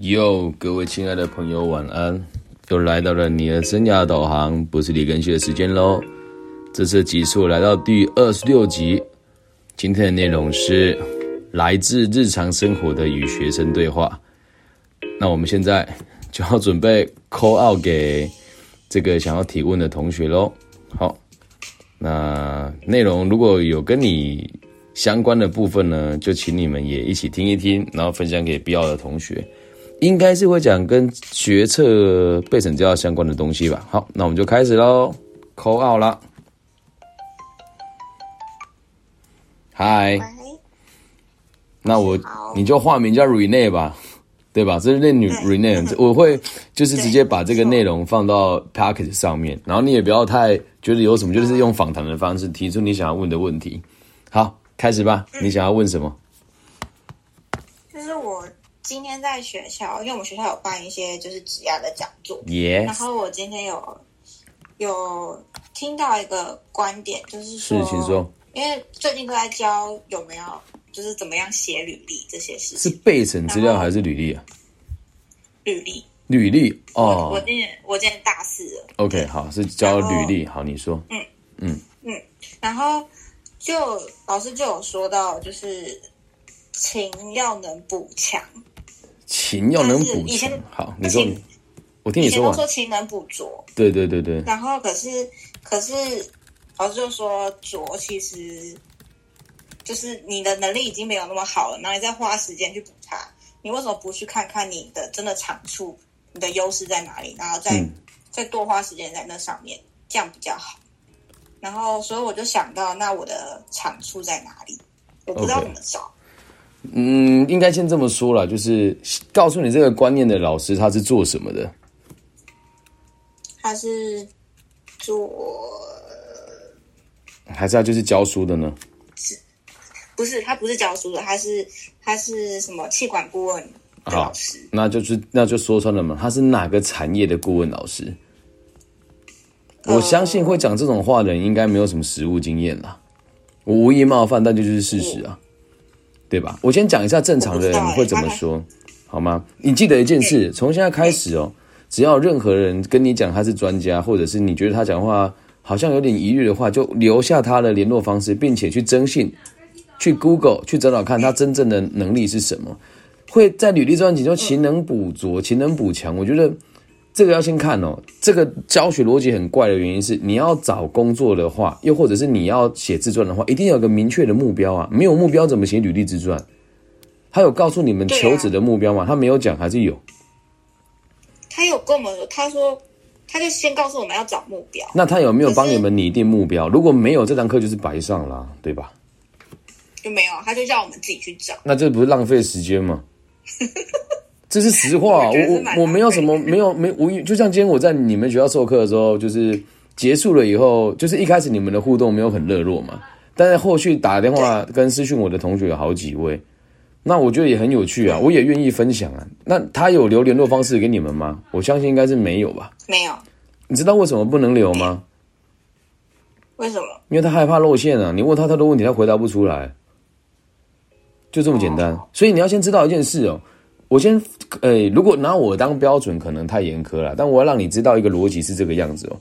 哟，各位亲爱的朋友，晚安！又来到了你的生涯导航，不是李根旭的时间喽。这次集数来到第二十六集，今天的内容是来自日常生活的与学生对话。那我们现在就要准备 call out 给这个想要提问的同学喽。好，那内容如果有跟你相关的部分呢，就请你们也一起听一听，然后分享给必要的同学。应该是会讲跟决策备审资料相关的东西吧。好，那我们就开始喽，call out 啦。嗨，那我你就化名叫 Rene 吧，对吧？这是那女 Rene，我会就是直接把这个内容放到 packet 上面，然后你也不要太觉得有什么，就是用访谈的方式提出你想要问的问题。好，开始吧，你想要问什么？今天在学校，因为我们学校有办一些就是职涯的讲座，然后我今天有有听到一个观点，就是说，是，请说，因为最近都在教有没有就是怎么样写履历这些事情，是备审资料还是履历啊？履历，履历哦，我今年我今年大四了，OK，好，是教履历，好，你说，嗯嗯。嗯，然后就老师就有说到，就是情要能补强。勤要能补强，好，你说，我听你说。以前都说勤能补拙，对对对对。然后可是可是老师就说拙其实就是你的能力已经没有那么好了，然后你再花时间去补它，你为什么不去看看你的真的长处，你的优势在哪里，然后再再多花时间在那上面，这样比较好。然后所以我就想到，那我的长处在哪里？我不知道怎么找。嗯，应该先这么说了，就是告诉你这个观念的老师他是做什么的？他是做，还是他就是教书的呢？是，不是他不是教书的，他是他是什么气管顾问老师？那就是那就说穿了嘛，他是哪个产业的顾问老师？我相信会讲这种话的人应该没有什么实务经验啦。我无意冒犯，但这就是事实啊。对吧？我先讲一下正常的人会怎么说，好吗？你记得一件事，从现在开始哦，只要任何人跟你讲他是专家，或者是你觉得他讲话好像有点疑虑的话，就留下他的联络方式，并且去征信，去 Google 去找找看他真正的能力是什么。会在履历上写说勤能补拙，勤能补强。我觉得。这个要先看哦。这个教学逻辑很怪的原因是，你要找工作的话，又或者是你要写自传的话，一定要有个明确的目标啊。没有目标怎么写履历自传？他有告诉你们求职的目标吗？他没有讲，还是有？他有跟我们说，他说他就先告诉我们要找目标。那他有没有帮你们拟定目标？如果没有，这堂课就是白上了，对吧？就没有，他就叫我们自己去找。那这不是浪费时间吗？这是实话，我我我没有什么没有没无就像今天我在你们学校授课的时候，就是结束了以后，就是一开始你们的互动没有很热络嘛，但是后续打电话跟私讯我的同学有好几位，那我觉得也很有趣啊，我也愿意分享啊。那他有留联络方式给你们吗？我相信应该是没有吧。没有。你知道为什么不能留吗？为什么？因为他害怕露馅啊！你问他太多问题，他回答不出来，就这么简单。所以你要先知道一件事哦。我先，诶，如果拿我当标准，可能太严苛了。但我要让你知道一个逻辑是这个样子哦。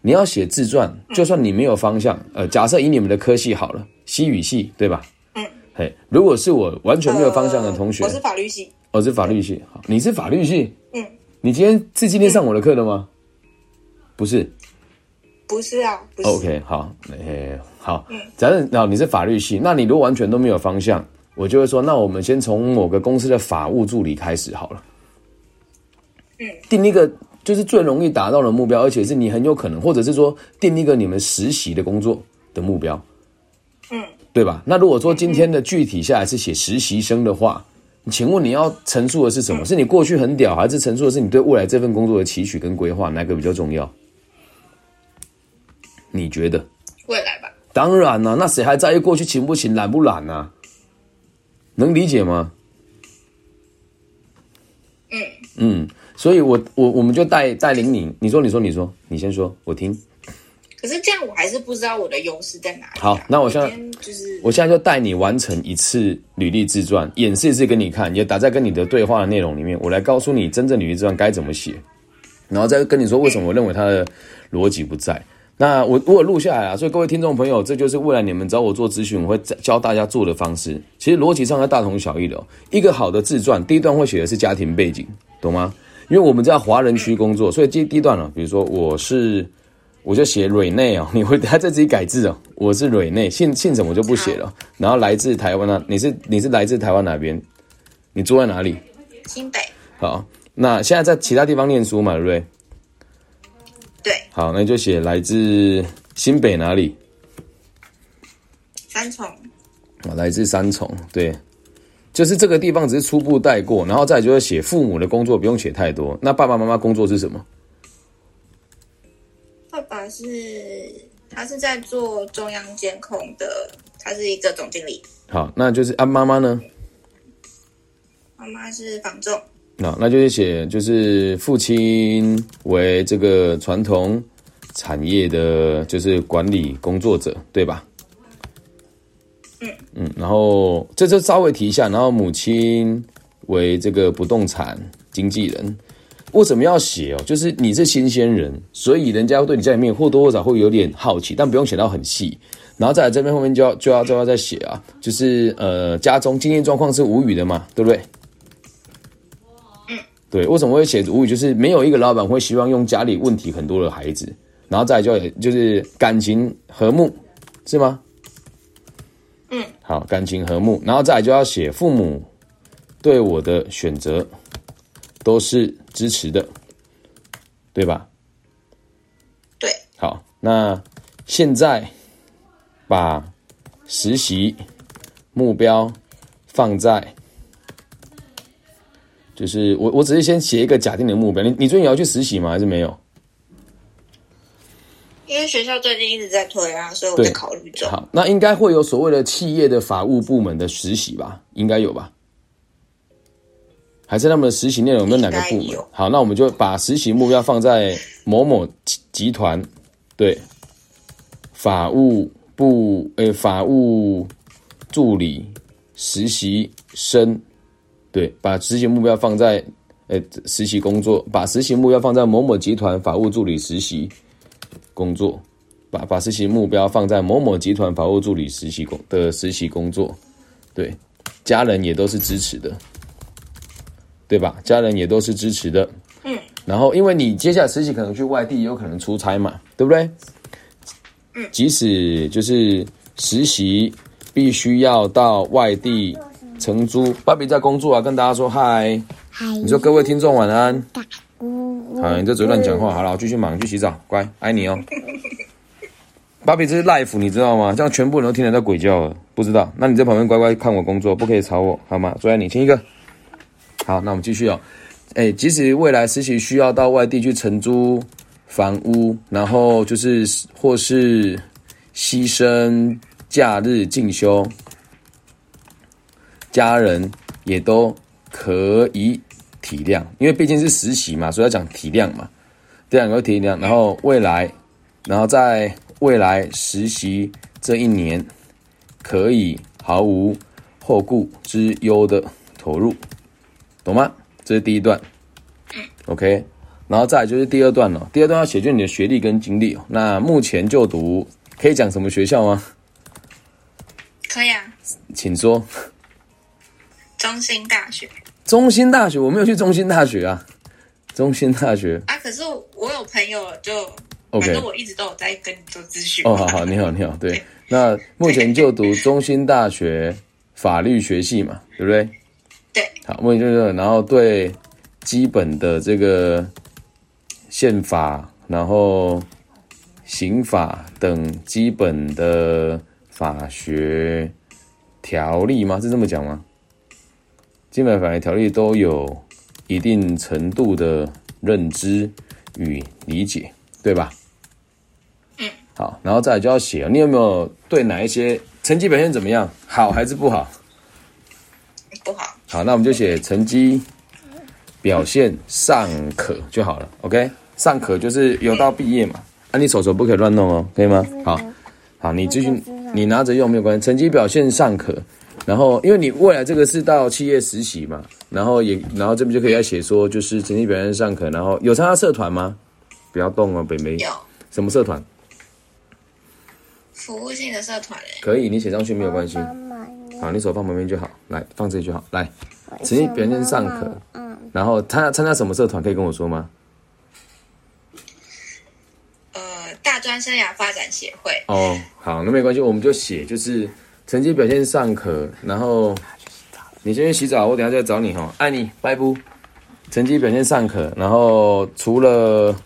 你要写自传，就算你没有方向，呃，假设以你们的科系好了，西语系对吧？嗯。嘿，如果是我完全没有方向的同学，我是法律系，我是法律系。好，你是法律系。嗯。你今天是今天上我的课的吗？不是。不是啊。是 OK，好，诶，好。嗯。假设那你是法律系，那你如果完全都没有方向。我就会说，那我们先从某个公司的法务助理开始好了。嗯，定一个就是最容易达到的目标，而且是你很有可能，或者是说定一个你们实习的工作的目标。嗯，对吧？那如果说今天的具体下来是写实习生的话，请问你要陈述的是什么？是你过去很屌，还是陈述的是你对未来这份工作的期许跟规划？哪个比较重要？你觉得？未来吧。当然了，那谁还在意过去勤不勤、懒不懒呢？能理解吗？嗯嗯，所以我我我们就带带领你，你说你说你说，你先说，我听。可是这样我还是不知道我的优势在哪里啊、好那我现在就是我现在就带你完成一次履历自传，演示一次给你看，也打在跟你的对话的内容里面。我来告诉你真正履历自传该怎么写，然后再跟你说为什么我认为他的逻辑不在。那我我有录下来啊，所以各位听众朋友，这就是未来你们找我做咨询，我会教大家做的方式。其实逻辑上是大同小异的、哦。一个好的自传，第一段会写的是家庭背景，懂吗？因为我们在华人区工作，所以第第一段呢、比如说我是。我就写蕊内哦，你会他再自己改字哦。我是蕊内，姓姓什么我就不写了。然后来自台湾啊，你是你是来自台湾哪边？你住在哪里？新北好，那现在在其他地方念书嘛，对不对？对好，那就写来自新北哪里？三重啊，来自三重，对，就是这个地方只是初步带过，然后再就是写父母的工作，不用写太多。那爸爸妈妈工作是什么？爸爸是他是在做中央监控的，他是一个总经理。好，那就是啊，妈妈呢？妈妈是房仲，那那就是写，就是父亲为这个传统产业的，就是管理工作者，对吧？嗯嗯，然后这就稍微提一下，然后母亲为这个不动产经纪人。为什么要写哦？就是你是新鲜人，所以人家对你家里面或多或少会有点好奇，但不用写到很细。然后再来这边后面就要就要就要再写啊，就是呃家中经济状况是无语的嘛，对不对？对，为什么会写无语？就是没有一个老板会希望用家里问题很多的孩子，然后再就就是感情和睦，是吗？嗯，好，感情和睦，然后再来就要写父母对我的选择都是支持的，对吧？对，好，那现在把实习目标放在，就是我我只是先写一个假定的目标。你你最近也要去实习吗？还是没有？因为学校最近一直在推啊，所以我对在考虑中。好，那应该会有所谓的企业的法务部门的实习吧？应该有吧？还是他们的实习内容有没有哪个部门？好，那我们就把实习目标放在某某集集团，对，法务部呃法务助理实习生，对，把实习目标放在呃实习工作，把实习目标放在某某集团法务助理实习工作。把把实习目标放在某某集团法务助理实习工的实习工作，对，家人也都是支持的，对吧？家人也都是支持的，嗯，然后因为你接下来实习可能去外地，也有可能出差嘛，对不对？嗯，即使就是实习必须要到外地承租，芭比在工作啊，跟大家说嗨，嗨，你说各位听众晚安。呜好，你这只会乱讲话。好了，我继续忙，去洗澡，乖，爱你哦。芭比，这是 life，你知道吗？这样全部人都听得到鬼叫了，不知道？那你在旁边乖乖看我工作，不可以吵我，好吗？最爱你，亲一个。好，那我们继续哦。哎，即使未来实习需要到外地去承租房屋，然后就是或是牺牲假日进修，家人也都可以体谅，因为毕竟是实习嘛，所以要讲体谅嘛，这两个体谅。然后未来，然后在未来实习这一年，可以毫无后顾之忧的投入，懂吗？这是第一段，OK。然后再来就是第二段了，第二段要写就你的学历跟经历哦。那目前就读可以讲什么学校吗？可以啊，请说。中心大学中心大学，我没有去中心大学啊。中心大学啊。可是我有朋友就反正我一直都有在跟你做咨询。哦，好好，你好，你好，对。那目前就读中心大学法律学系嘛，对不对？对。好，目前就是，然后对基本的这个宪法，然后刑法等基本的法学条例吗？是这么讲吗？基本法律条例都有一定程度的认知与理解，对吧？嗯好，然后再来就要写，你有没有对哪一些成绩表现怎么样？好还是不好？不好，好，那我们就写成绩表现尚可就好了。OK，尚可就是有到毕业嘛。啊，你手手不可以乱弄哦，可以吗？好，好，你继续，你拿着用没有关系。成绩表现尚可，然后因为你未来这个是到企业实习嘛，然后也，然后这边就可以要写说，就是成绩表现尚可，然后有参加社团吗？不要动哦，北梅。有什么社团？服务性的社团诶，可以，你写上去没有关系。好，你手放旁边就好，来放这里就好。来，成绩表现尚可，嗯，然后参加参加什么社团？可以跟我说吗？呃，大专生涯发展协会，哦，好，那没关系，我们就写就是成绩表现尚可，然后你先去洗澡，我等下再找你哈，爱你，拜不。成绩表现尚可，然后除了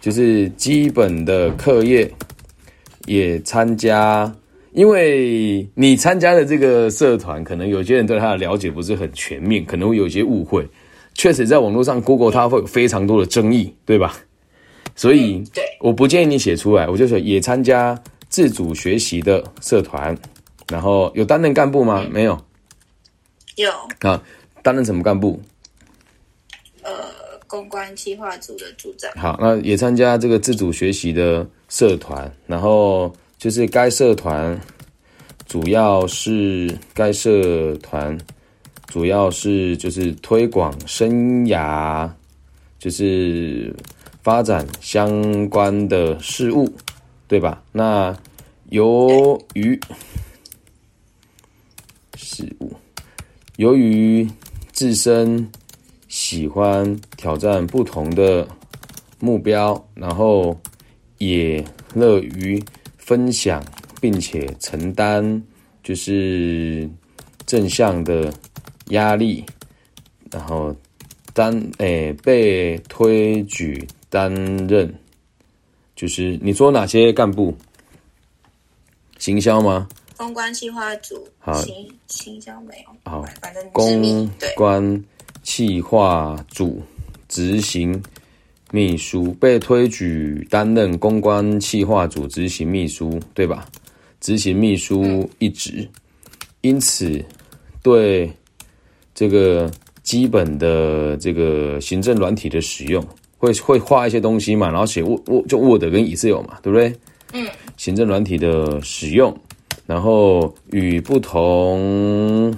就是基本的课业，也参加，因为你参加的这个社团，可能有些人对他的了解不是很全面，可能会有一些误会。确实，在网络上，Google 它会有非常多的争议，对吧？所以，我不建议你写出来，我就说也参加自主学习的社团，然后有担任干部吗？没有有啊，担任什么干部？呃公关企划组的组长，好，那也参加这个自主学习的社团，然后就是该社团主要是该社团主要是就是推广生涯，就是发展相关的事物，对吧？那由于事物，由于自身喜欢挑战不同的目标，然后也乐于分享，并且承担就是正向的压力，然后担诶、被推举担任，就是你说哪些干部？行销吗？公关企划组，好行行销没有，好，反正致公关企划组执行秘书被推举担任公关企划组执行秘书，对吧？执行秘书一职，因此对这个基本的这个行政软体的使用，会会画一些东西嘛，然后写 Word Word 就 Word 跟 Excel 嘛，对不对？嗯，行政软体的使用，然后与不同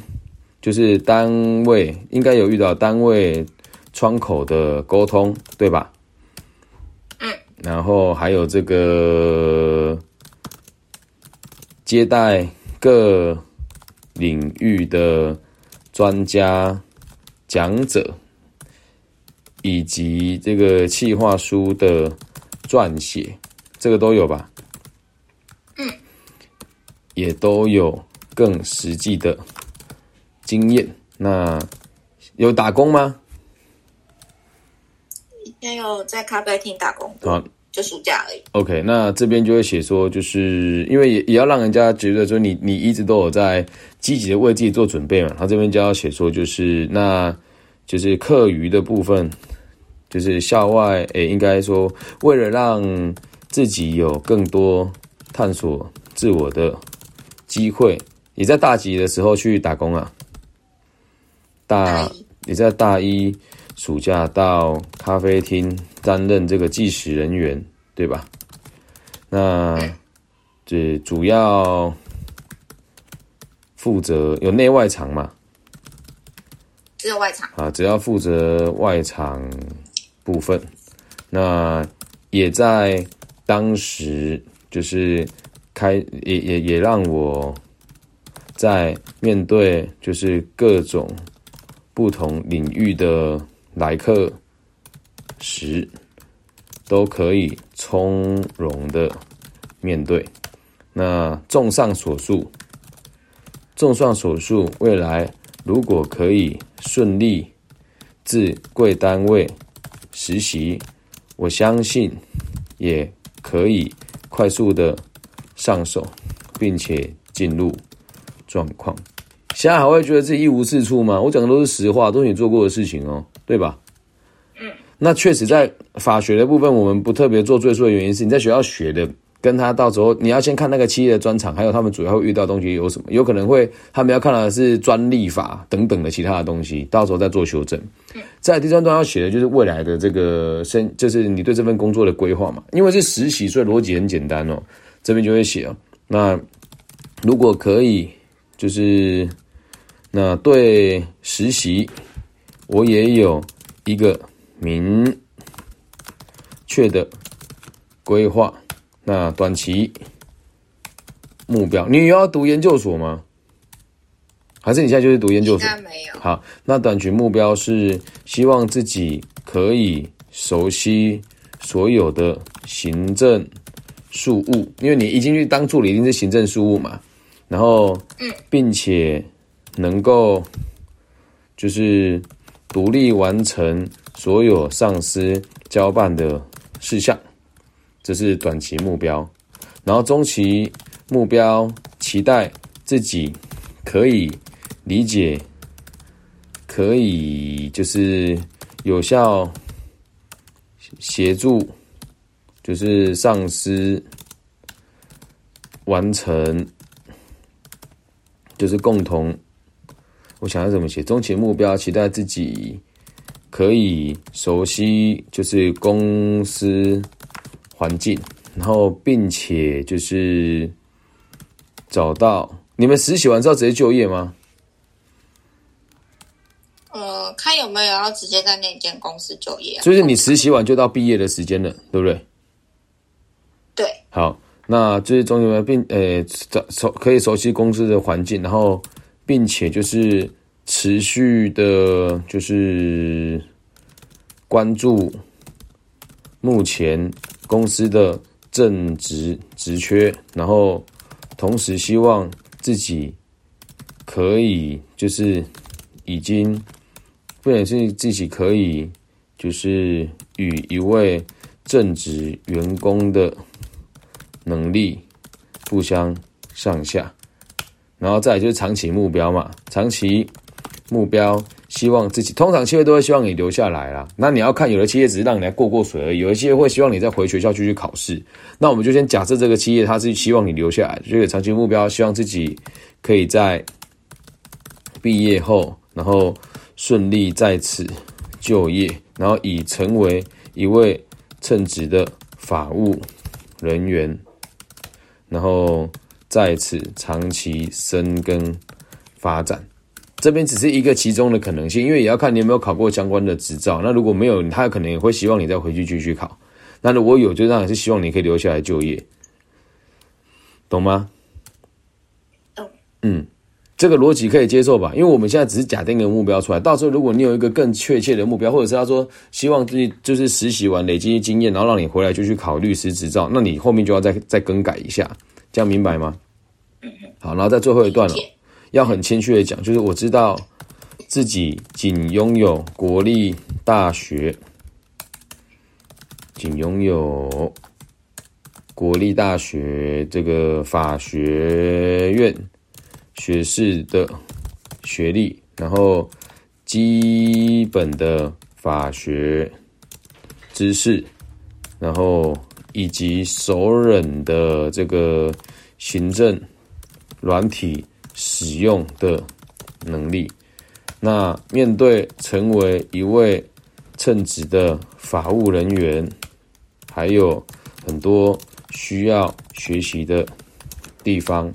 就是单位应该有遇到单位窗口的沟通，对吧？嗯，然后还有这个接待各领域的专家讲者，以及这个企划书的撰写，这个都有吧？嗯，也都有更实际的经验。那有打工吗？以前有在咖啡厅打工过，好就暑假而已。OK，那这边就会写说，就是因为也也要让人家觉得说你你一直都有在积极的为自己做准备嘛。他这边就要写说，就是那就是课余的部分，就是校外诶、应该说为了让自己有更多探索自我的机会，也在大几的时候去打工啊。大大一也在大一暑假到咖啡厅担任这个计时人员，对吧？那这主要负责有内外场嘛？只有外场，啊，只要负责外场部分，那也在当时就是开也也也让我在面对就是各种不同领域的来客时，都可以从容的面对。那综上所述，综上所述，未来如果可以顺利至贵单位实习，我相信也可以快速的上手，并且进入状况。现在还会觉得自己一无是处吗？我讲的都是实话，都是你做过的事情哦，对吧？嗯，那确实在法学的部分，我们不特别做赘述的原因是，你在学校学的跟他到时候你要先看那个企业的专场，还有他们主要会遇到东西有什么，有可能会他们要看的是专利法等等的其他的东西，到时候再做修正。在第三段要写的就是未来的这个生，就是你对这份工作的规划嘛，因为是实习，所以逻辑很简单哦。这边就会写哦，那如果可以，就是那对实习，我也有一个明确的规划。那短期目标，你要读研究所吗？还是你现在就是读研究所？没有。好，那短期目标是希望自己可以熟悉所有的行政事务，因为你一进去当助理一定是行政事务嘛。然后，并且能够就是独立完成所有上司交办的事项。这是短期目标，然后中期目标期待自己可以理解，可以就是有效协助，就是上司完成，就是共同。我想要怎么写？中期目标期待自己可以熟悉，就是公司。环境，然后并且就是找到你们实习完之后直接就业吗？呃，看有没有要直接在那间公司就业。就是你实习完就到毕业的时间了，对不对？好，那就是中间并呃熟可以熟悉公司的环境，然后并且就是持续的，就是关注目前。公司的正职职缺，然后同时希望自己可以就是已经，不仅是自己可以就是与一位正职员工的能力不相上下，然后再就是长期目标嘛，长期目标。希望自己通常企业都会希望你留下来啦。那你要看有的企业只是让你来过过水而已，有的企业会希望你再回学校继续考试。那我们就先假设这个企业它是希望你留下来，就是长期目标，希望自己可以在毕业后，然后顺利在此就业，然后以成为一位称职的法务人员，然后在此长期深耕发展。这边只是一个其中的可能性，因为也要看你有没有考过相关的执照。那如果没有，他可能也会希望你再回去继续考。那如果有，就当然是希望你可以留下来就业，懂吗？懂。嗯，这个逻辑可以接受吧？因为我们现在只是假定一个目标出来，到时候如果你有一个更确切的目标，或者是他说希望自己就是实习完累积经验，然后让你回来就去考律师执照，那你后面就要再再更改一下，这样明白吗？好，然后在最后一段了。要很谦虚的讲，就是我知道自己仅拥有国立大学，仅拥有国立大学这个法学院学士的学历，然后基本的法学知识，然后以及熟稔的这个行政软体。使用的能力，那面对成为一位称职的法务人员，还有很多需要学习的地方。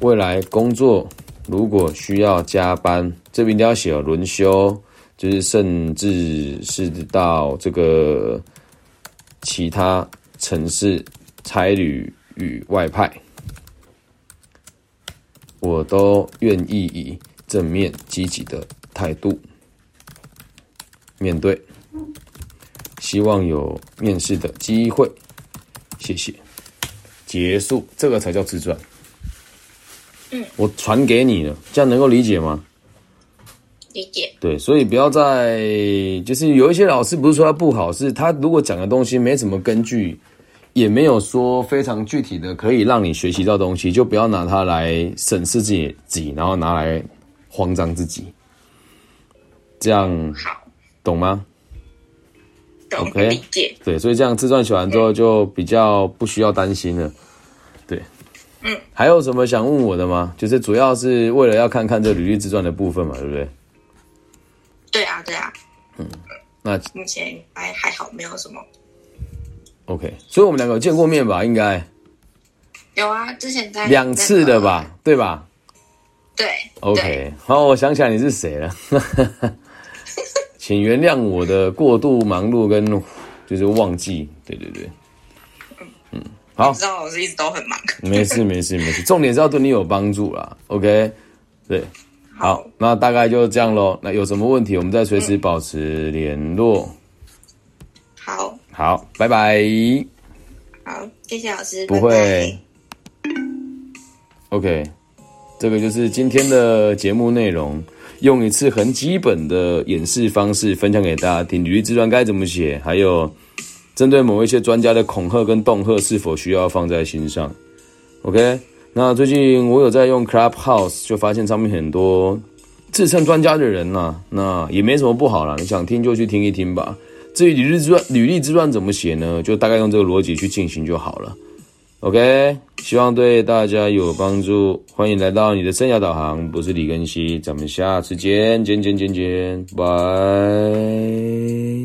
未来工作如果需要加班，这边都要写轮休，就是甚至是到这个其他城市差旅与外派。我都愿意以正面积极的态度面对，希望有面试的机会。谢谢，结束，这个才叫自传。嗯，我传给你了，这样能够理解吗？理解。对，所以不要再就是有一些老师不是说他不好，是他如果讲的东西没什么根据。也没有说非常具体的可以让你学习到东西，就不要拿它来审视自己自己，然后拿来慌张自己，这样好，懂吗？懂 OK 理解。对，所以这样自传写完之后就比较不需要担心了。对，嗯，还有什么想问我的吗？就是主要是为了要看看这履历自传的部分嘛，对不对？对啊，对啊，嗯那目前还还好，没有什么。OK，所以我们两个有见过面吧？应该有啊，之前在两次的吧，对吧对？OK，好，我想起来你是谁了，请原谅我的过度忙碌跟就是忘记。对对对，嗯，好我，知道我是一直都很忙。没事没事没事，重点是要对你有帮助啦。OK，对，好，那大概就这样喽。那有什么问题，我们再随时保持联络。好好，拜拜。好，谢谢老师，不拜拜会。OK，这个就是今天的节目内容，用一次很基本的演示方式分享给大家听。履历自传该怎么写，还有针对某一些专家的恐吓跟恫吓是否需要放在心上。OK，那最近我有在用 Clubhouse，就发现上面很多自称专家的人呐、那也没什么不好啦，你想听就去听一听吧。至于履历之传，履历之传怎么写呢？就大概用这个逻辑去进行就好了。OK，希望对大家有帮助。欢迎来到你的生涯导航，我是李根熙，咱们下次见，见见见见，拜。